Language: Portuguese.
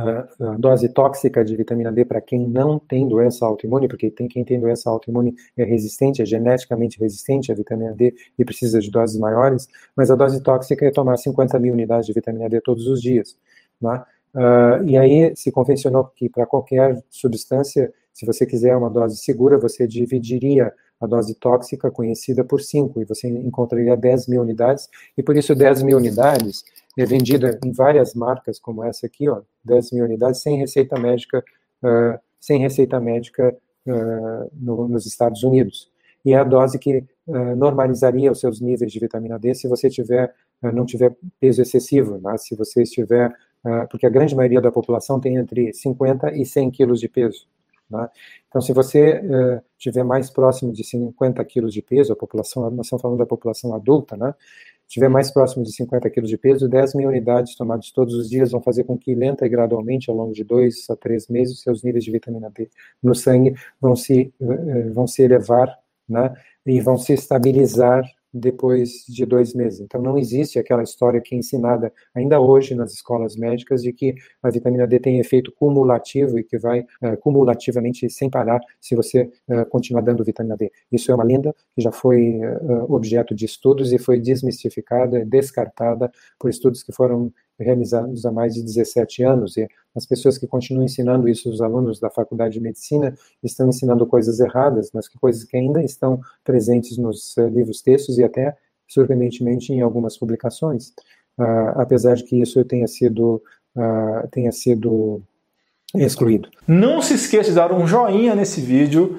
a dose tóxica de vitamina D para quem não tem doença autoimune, porque tem quem tem doença autoimune é resistente, é geneticamente resistente à vitamina D e precisa de doses maiores, mas a dose tóxica é tomar 50 mil unidades de vitamina D todos os dias. Né? Uh, e aí se convencionou que para qualquer substância, se você quiser uma dose segura, você dividiria a dose tóxica conhecida por 5, e você encontraria 10 mil unidades, e por isso 10 mil unidades é vendida em várias marcas, como essa aqui, ó, 10 mil unidades, sem receita médica, uh, sem receita médica uh, no, nos Estados Unidos. E é a dose que uh, normalizaria os seus níveis de vitamina D se você tiver, não tiver peso excessivo, né? se você estiver, porque a grande maioria da população tem entre 50 e 100 quilos de peso. Né? Então, se você uh, tiver mais próximo de 50 quilos de peso, a população, nós estamos falando da população adulta, né? Tiver mais próximo de 50 quilos de peso, 10 mil unidades tomadas todos os dias vão fazer com que, lenta e gradualmente, ao longo de dois a três meses, seus níveis de vitamina D no sangue vão se, uh, vão se elevar né? e vão se estabilizar depois de dois meses. Então, não existe aquela história que é ensinada ainda hoje nas escolas médicas de que a vitamina D tem efeito cumulativo e que vai uh, cumulativamente sem parar se você uh, continuar dando vitamina D. Isso é uma lenda que já foi uh, objeto de estudos e foi desmistificada, descartada por estudos que foram realizados há mais de 17 anos, e as pessoas que continuam ensinando isso, os alunos da faculdade de medicina, estão ensinando coisas erradas, mas que coisas que ainda estão presentes nos uh, livros textos e até, surpreendentemente, em algumas publicações, uh, apesar de que isso tenha sido, uh, tenha sido excluído. Não se esqueça de dar um joinha nesse vídeo,